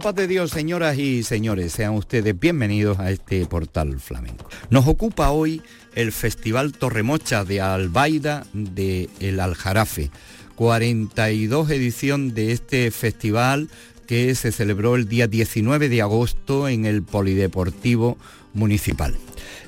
paz de Dios, señoras y señores, sean ustedes bienvenidos a este portal flamenco. Nos ocupa hoy el Festival Torremocha de Albaida de El Aljarafe. 42 edición de este festival que se celebró el día 19 de agosto en el Polideportivo Municipal.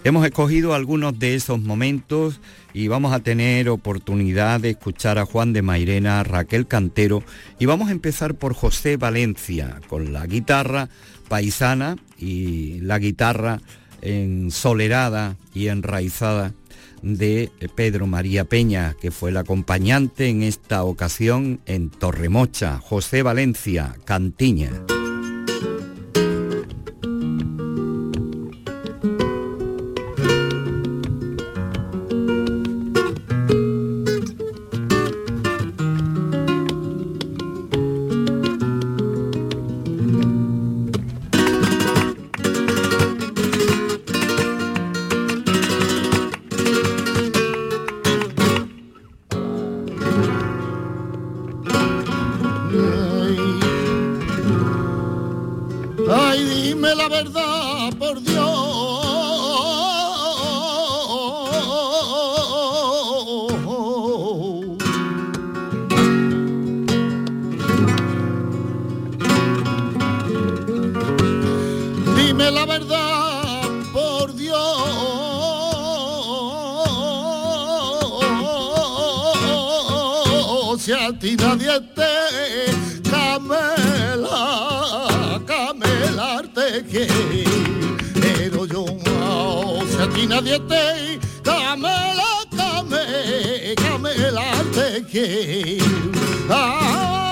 Hemos escogido algunos de esos momentos y vamos a tener oportunidad de escuchar a Juan de Mairena, Raquel Cantero y vamos a empezar por José Valencia con la guitarra paisana y la guitarra ensolerada y enraizada de Pedro María Peña, que fue el acompañante en esta ocasión en Torremocha, José Valencia, Cantiña. pero yo no sé a ti nadie te camela, camela, camela te quiere. Ah,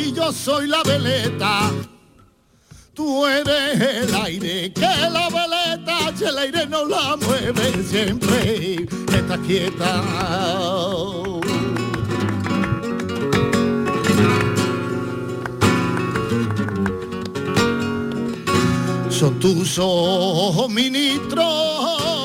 si yo soy la veleta. Tú eres el aire, que la veleta, si el aire no la mueve siempre, está quieta. son tus ojos ministros.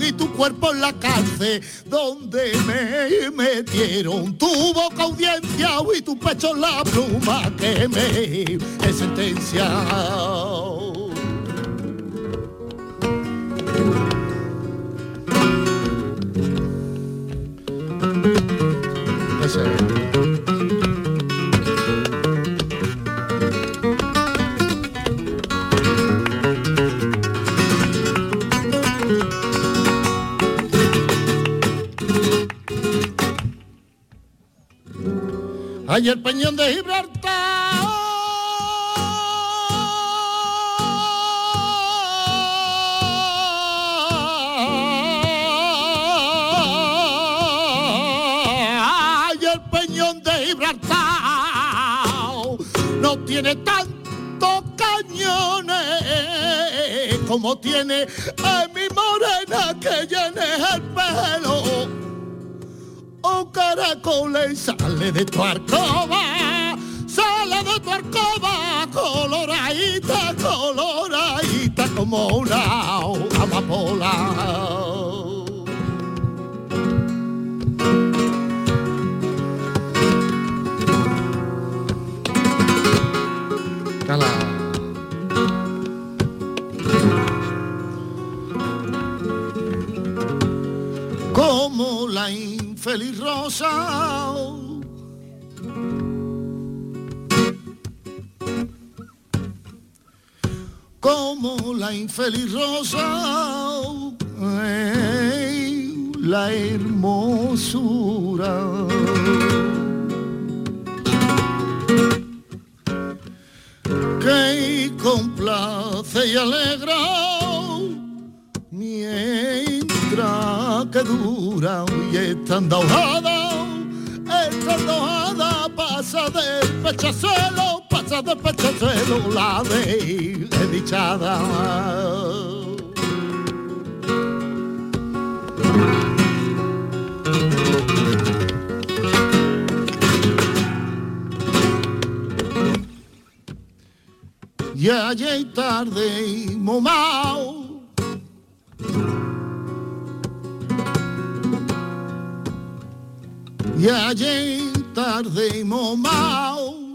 Y tu cuerpo en la cárcel donde me metieron tu boca audiencia y tu pecho la pluma que me sentencia. Hay el peñón de Gibraltar. Hay el peñón de Gibraltar. No tiene tantos cañones como tiene mi morena que llene el pelo caracoles sale de tu arcoba, sale de tu arcoba, coloradita, coloradita como una amapola. Como la infeliz rosa. Como la infeliz rosa. la hermosura. que complace y alegra mientras que dura y estando hojada, estando hojada pasa del pechazuelo, pasa del pechazuelo la desdichada. ya hay tarde y momao. Ya hay tarde y momao.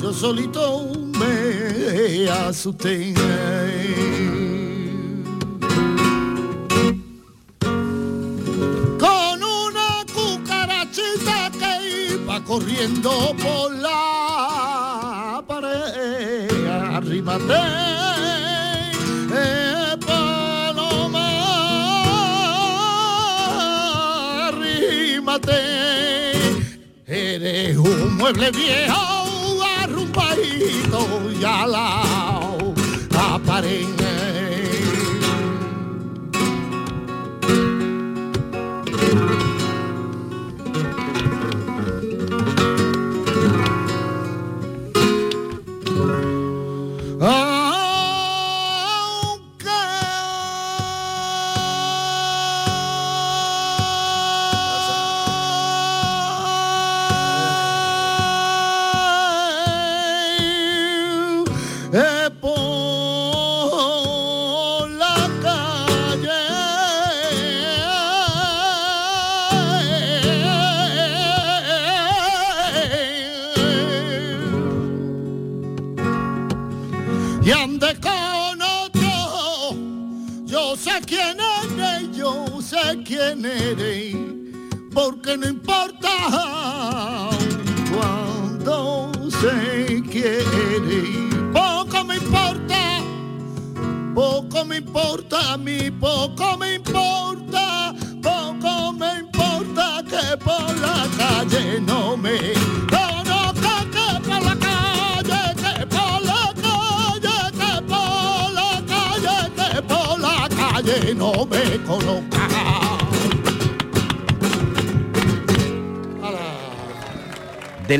Yo solito me asusté. Con una cucarachita que iba corriendo por la pared arrímate, eres un mueble viejo, arrumpadito y alao,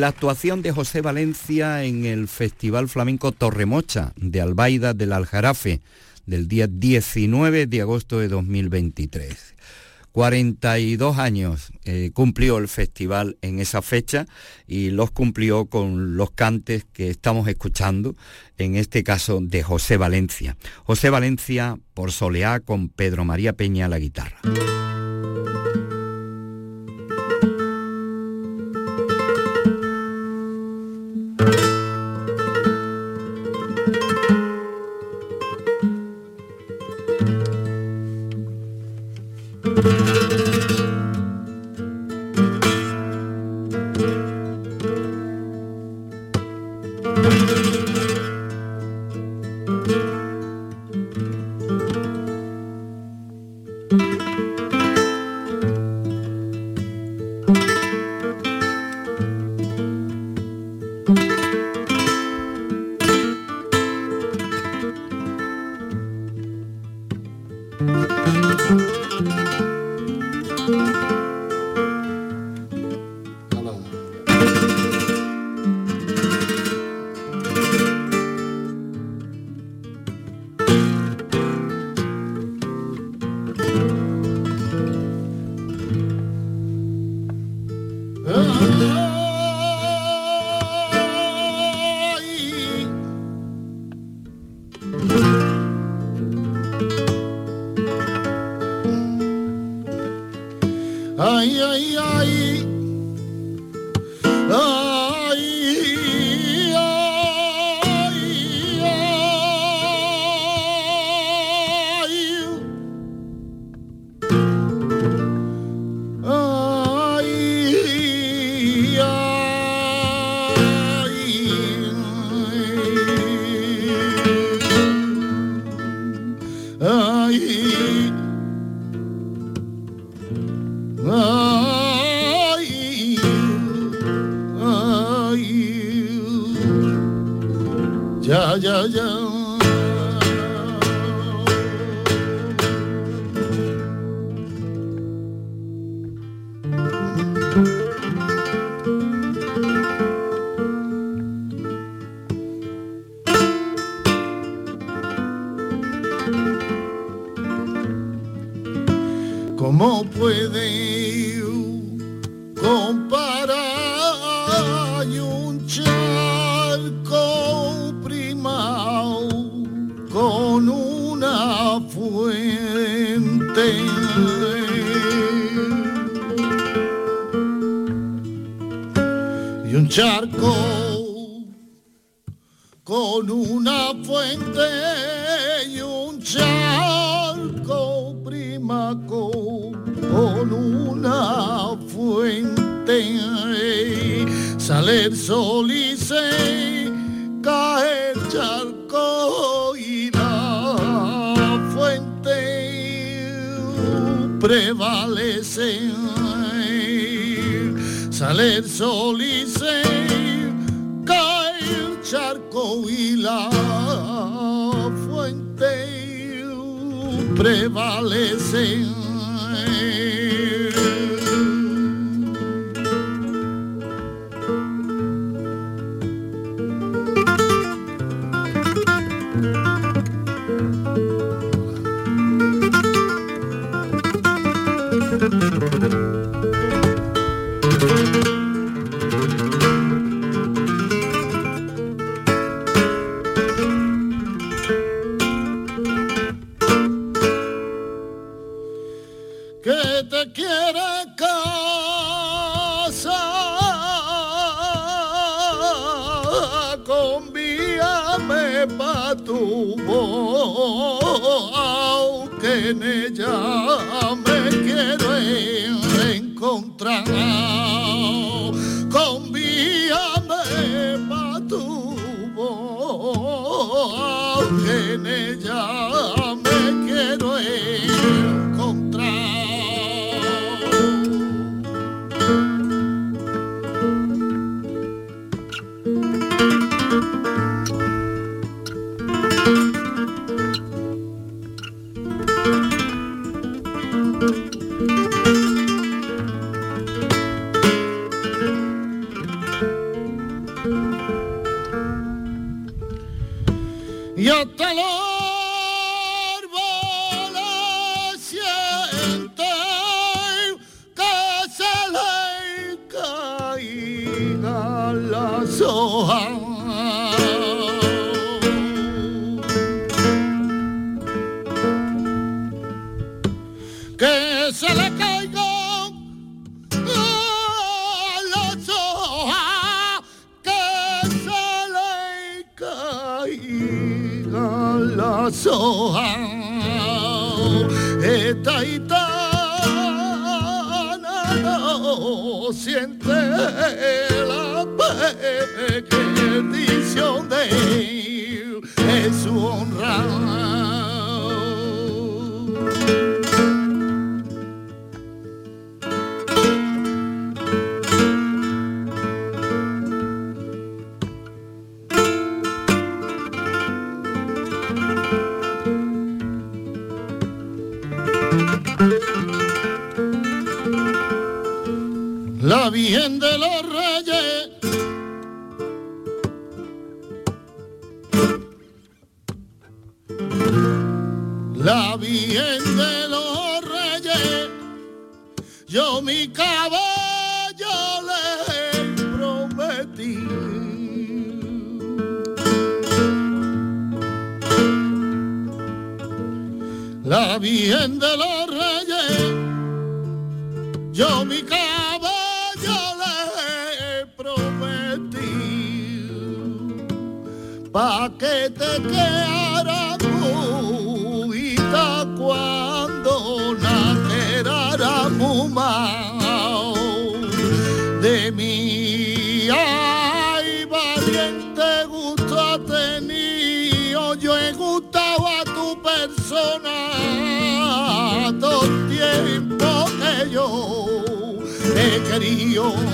la actuación de José Valencia en el Festival Flamenco Torremocha de Albaida del Aljarafe del día 19 de agosto de 2023. 42 años eh, cumplió el festival en esa fecha y los cumplió con los cantes que estamos escuchando, en este caso de José Valencia. José Valencia por Soleá con Pedro María Peña la guitarra. Esta gitana no siente la bendición de él, es su honra. Virgen de los Reyes. La Virgen de los Reyes, yo mi caballo le prometí. La Virgen de los Reyes, yo mi caballo. pa' que te quedara cuita cuando nacerara mumao de mí. Ay, valiente gusto ha tenido, yo he gustado a tu persona todo el tiempo que yo te quería.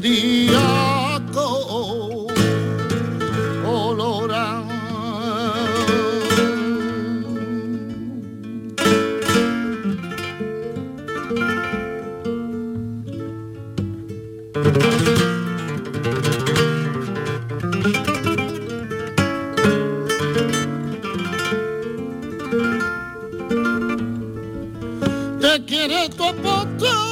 zodíaco colorado. Te quiere tu apóstol.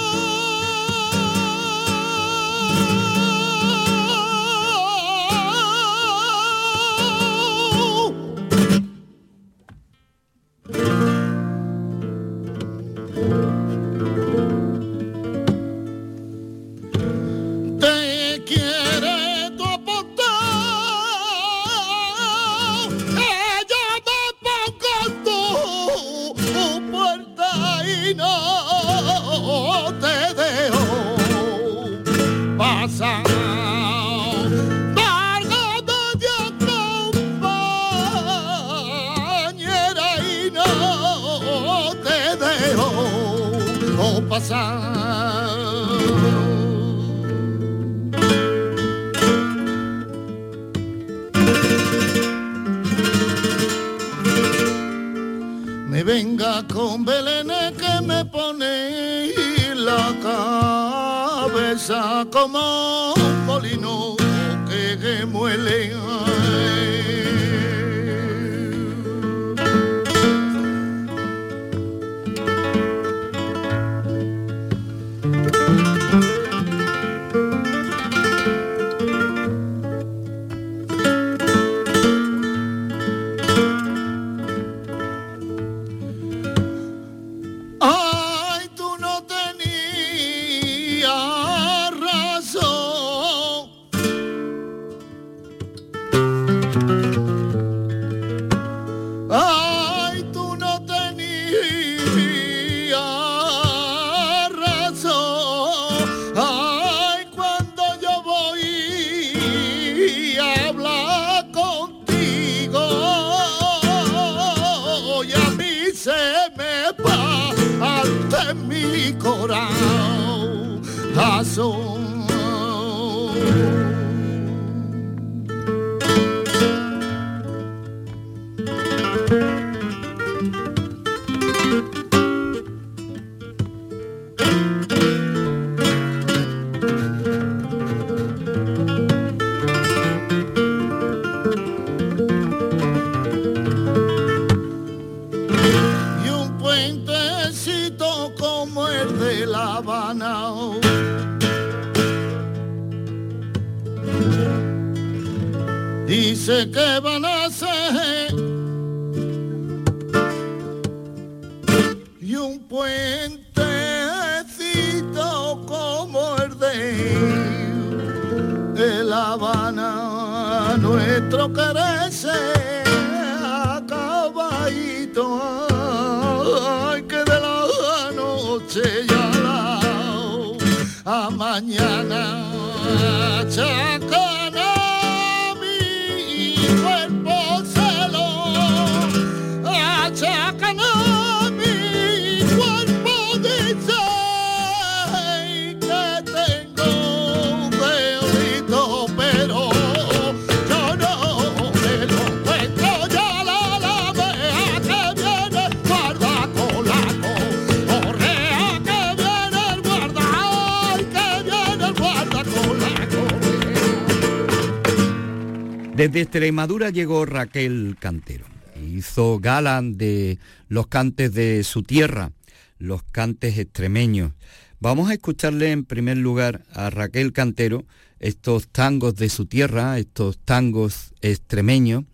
Desde Extremadura llegó Raquel Cantero. Hizo gala de los cantes de su tierra, los cantes extremeños. Vamos a escucharle en primer lugar a Raquel Cantero estos tangos de su tierra, estos tangos extremeños,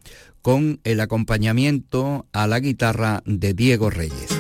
con el acompañamiento a la guitarra de Diego Reyes.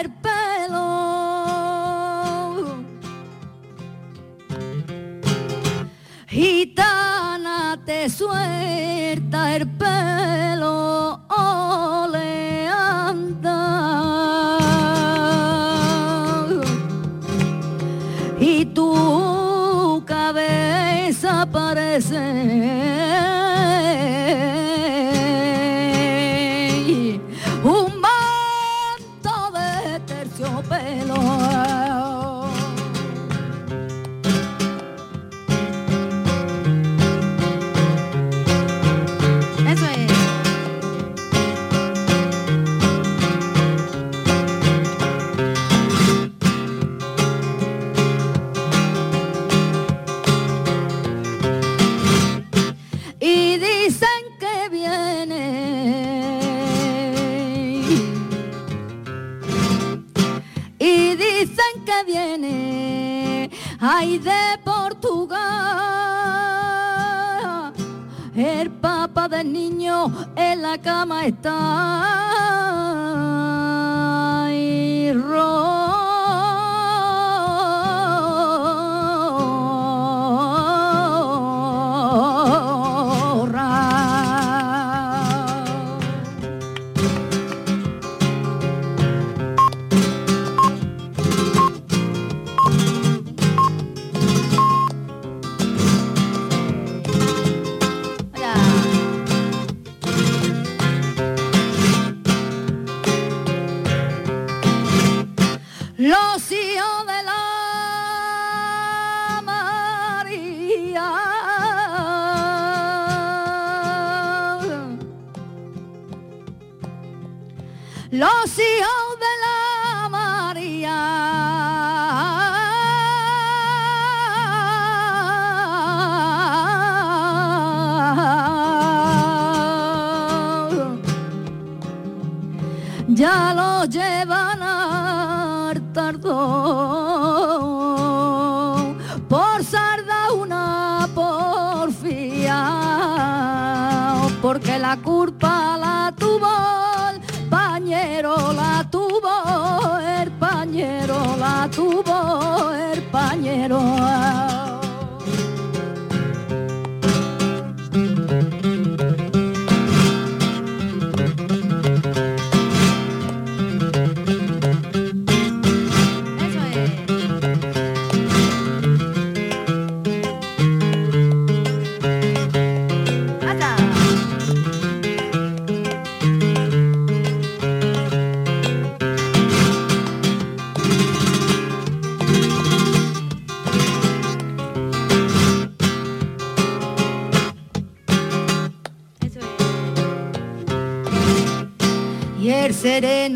el pelo. Gitana, te suelta el pelo. La cama está. Los hijos de la María. Los hijos de la María. Ya lo llevan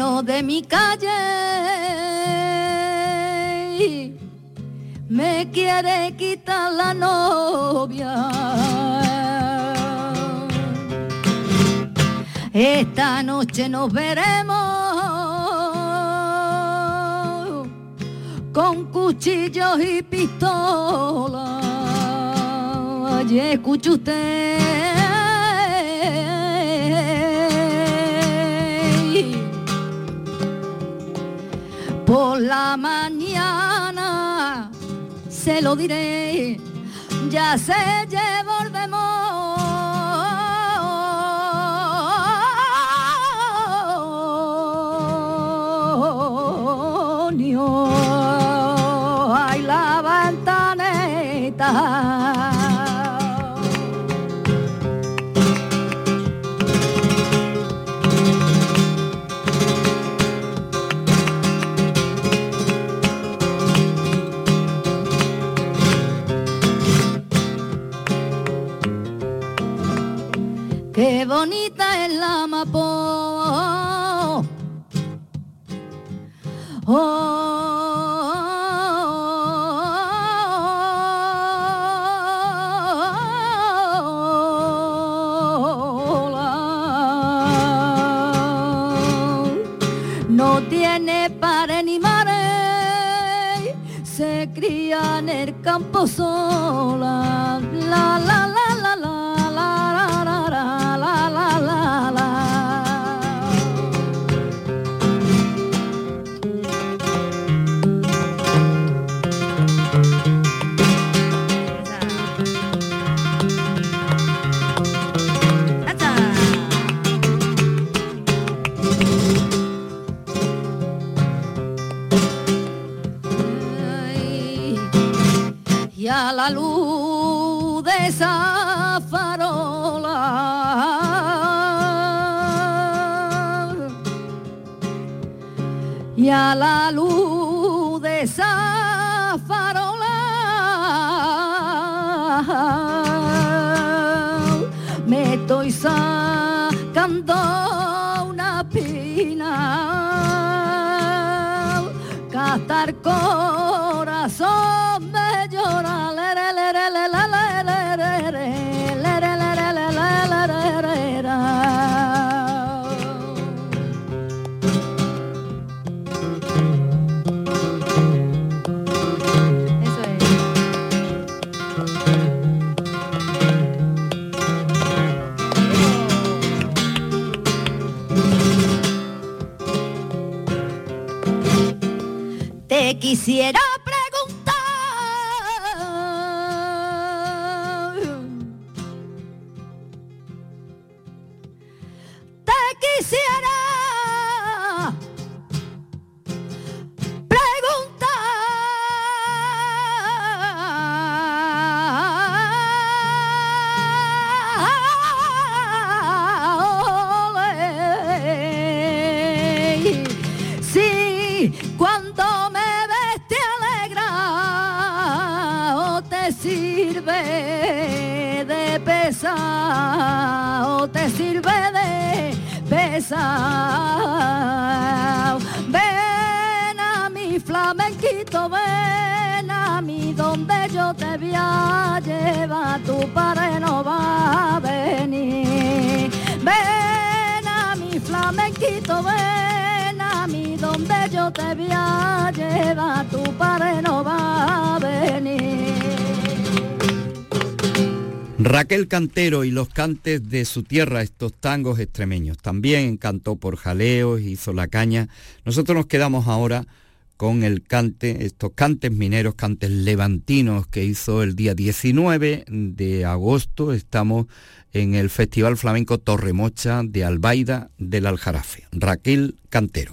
de mi calle me quiere quitar la novia. Esta noche nos veremos con cuchillos y pistolas. Y escuche usted. Por la mañana se lo diré, ya se llevó. Sola. A la luz de esa farola. Y a la luz de esa farola me estoy sacando una pina. Gastar corazón quisiera flamenquito, ven a mí donde yo te voy a llevar, tu padre no va a venir. Ven a mi flamenquito, ven a mí donde yo te voy a llevar, tu padre no va a venir. Raquel Cantero y los cantes de su tierra, estos tangos extremeños. También cantó por jaleos, hizo la caña. Nosotros nos quedamos ahora con el cante, estos cantes mineros, cantes levantinos que hizo el día 19 de agosto. Estamos en el Festival Flamenco Torremocha de Albaida del Aljarafe. Raquel Cantero.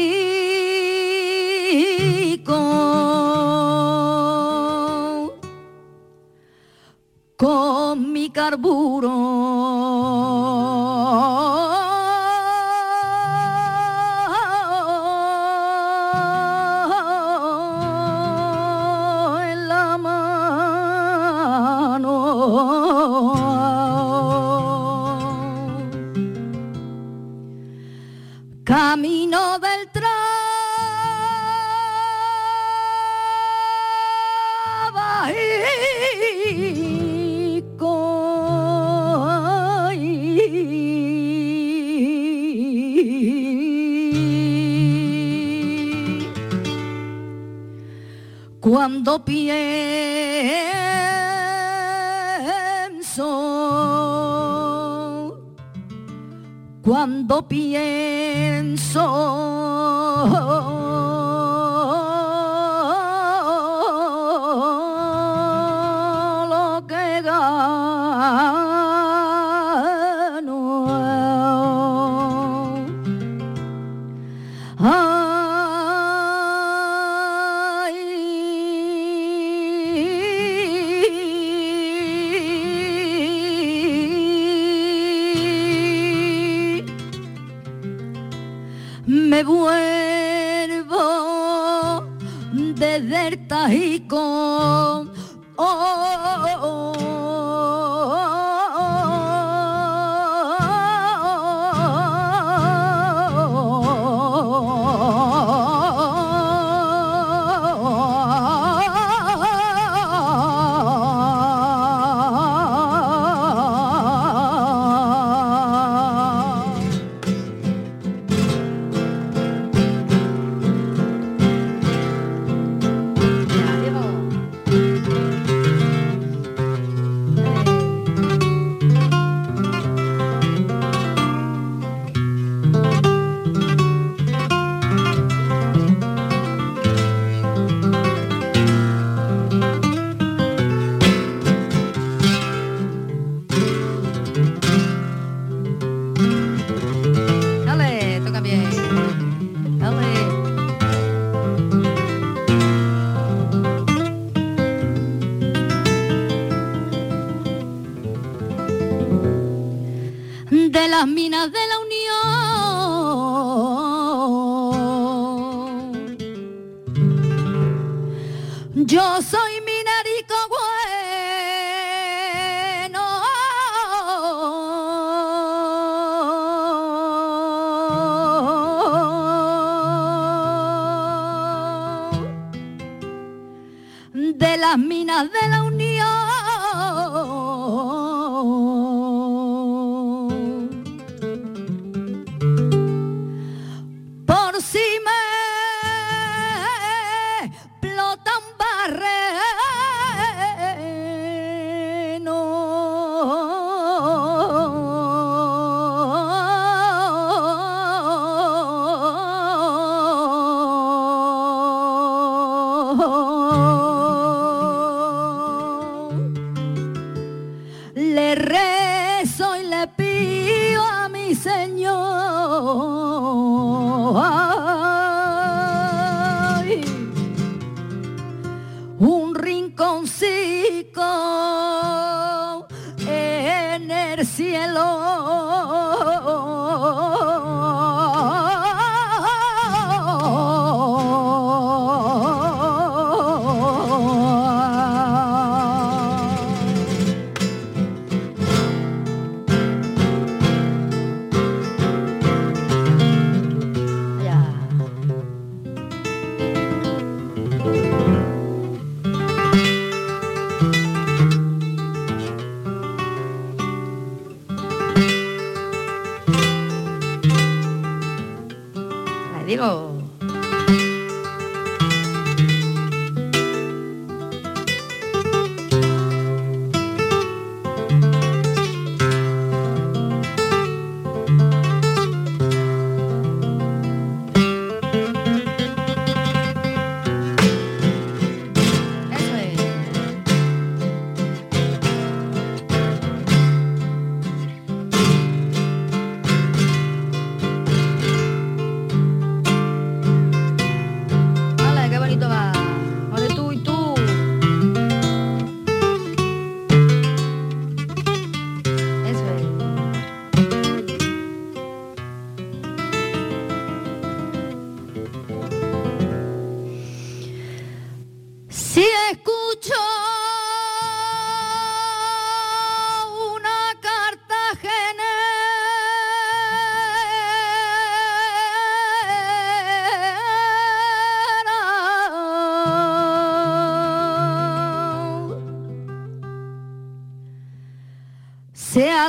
de las minas de la Unión.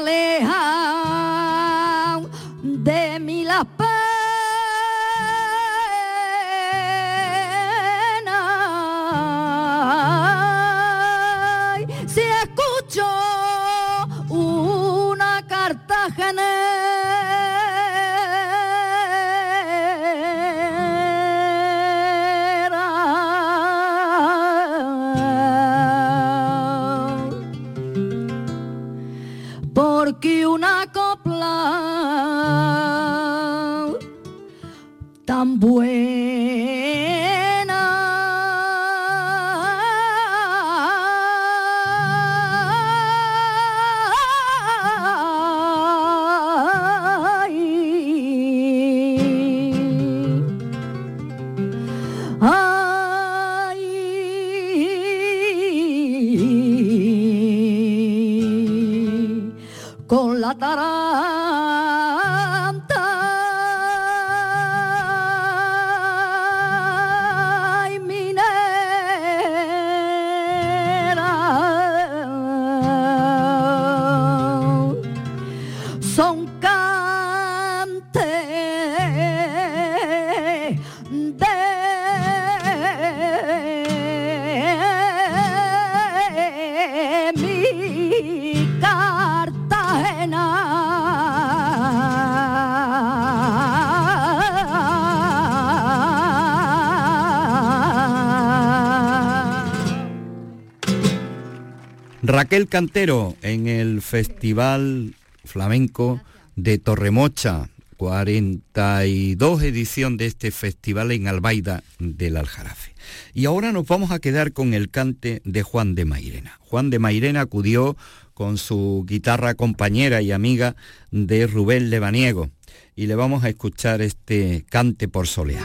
Se con Raquel Cantero en el Festival Flamenco de Torremocha, 42 edición de este festival en Albaida del Aljarafe. Y ahora nos vamos a quedar con el cante de Juan de Mairena. Juan de Mairena acudió con su guitarra compañera y amiga de Rubén Lebaniego y le vamos a escuchar este cante por soleá.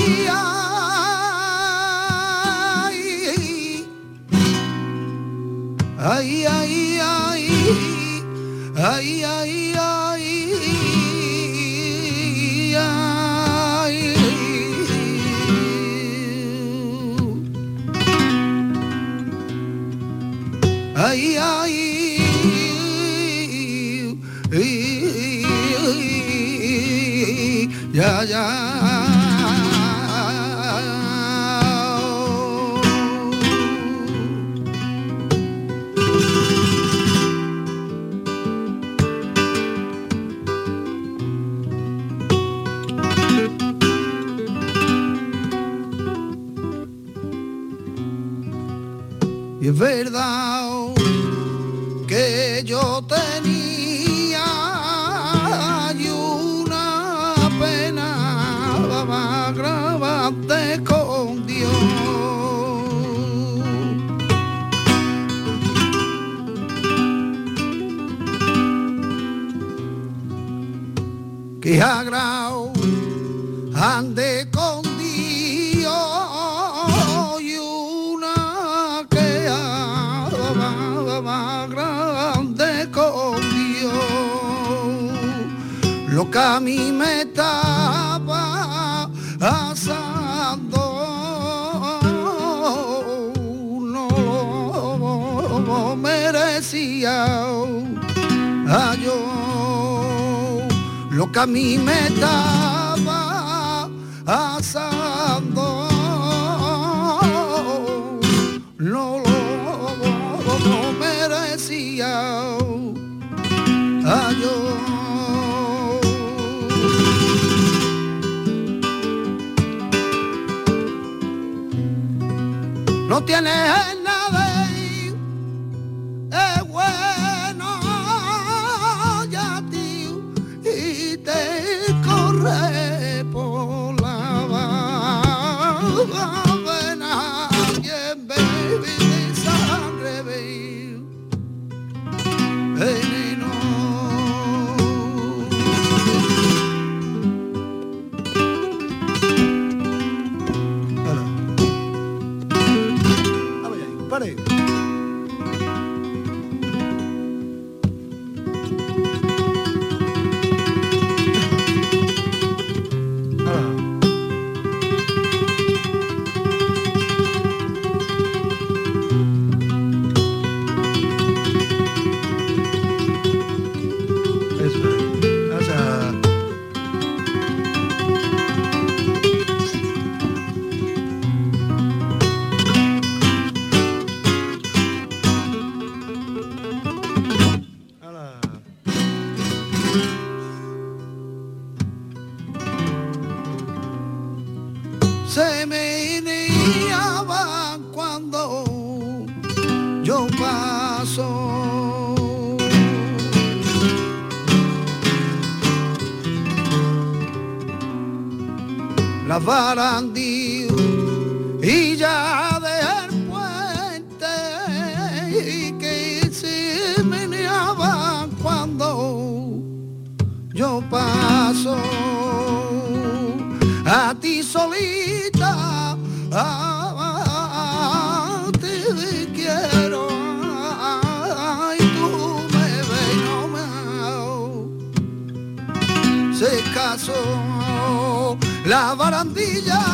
Lo que a mí me estaba asando no lo merecía. A yo lo que a mí me estaba asando no lo merecía. A yo no tiene Se me niaban cuando yo paso. La barandí y ya. paso a ti solita. Ah, te quiero, ay, tú me ves, no me se casó la barandilla.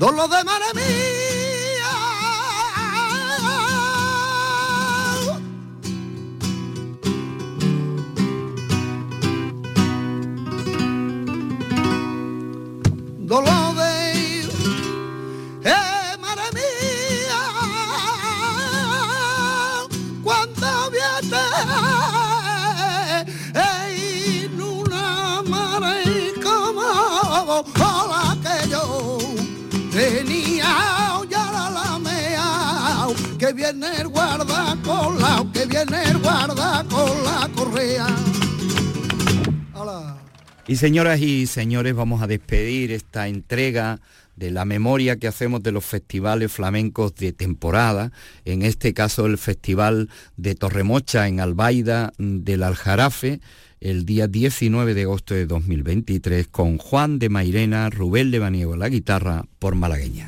Dolor de mar a mí. Viene el guarda con la, que viene el correa. Y señoras y señores, vamos a despedir esta entrega de la memoria que hacemos de los festivales flamencos de temporada, en este caso el Festival de Torremocha en Albaida del Aljarafe, el día 19 de agosto de 2023, con Juan de Mairena, Rubén Lebaniego la guitarra por Malagueña.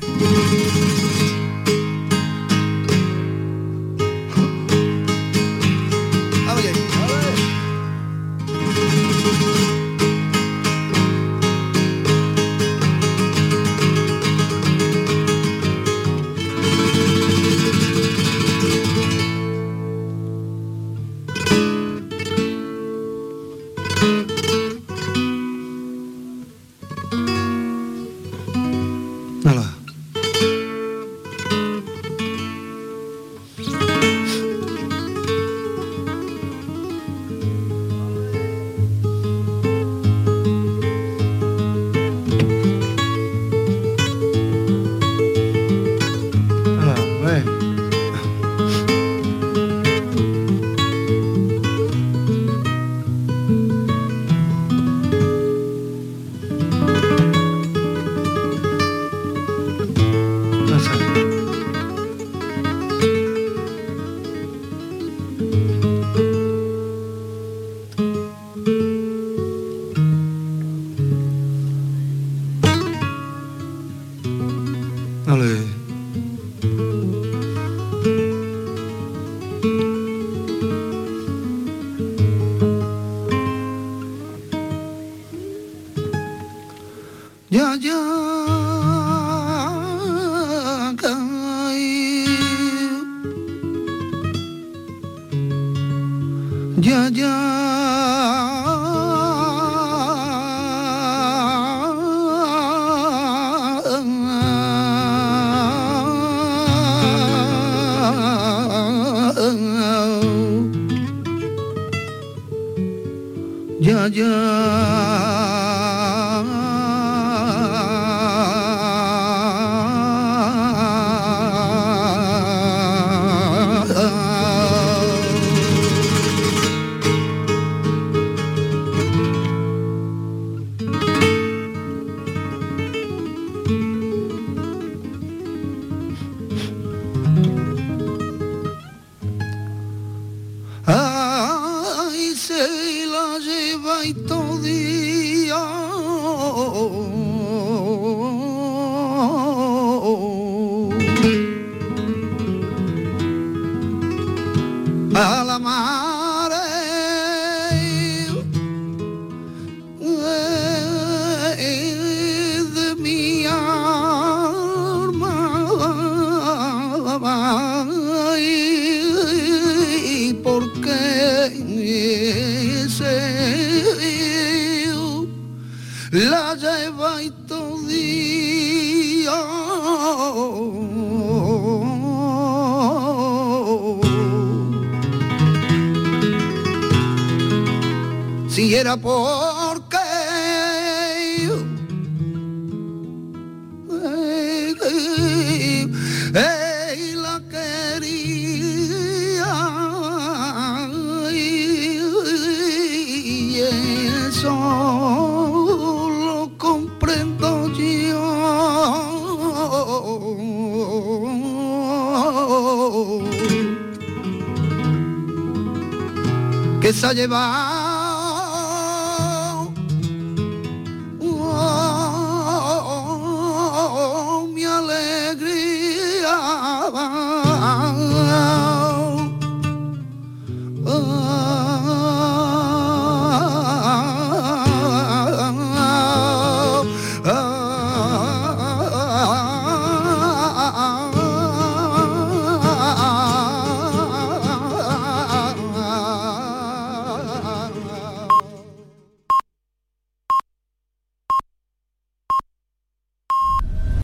Llevar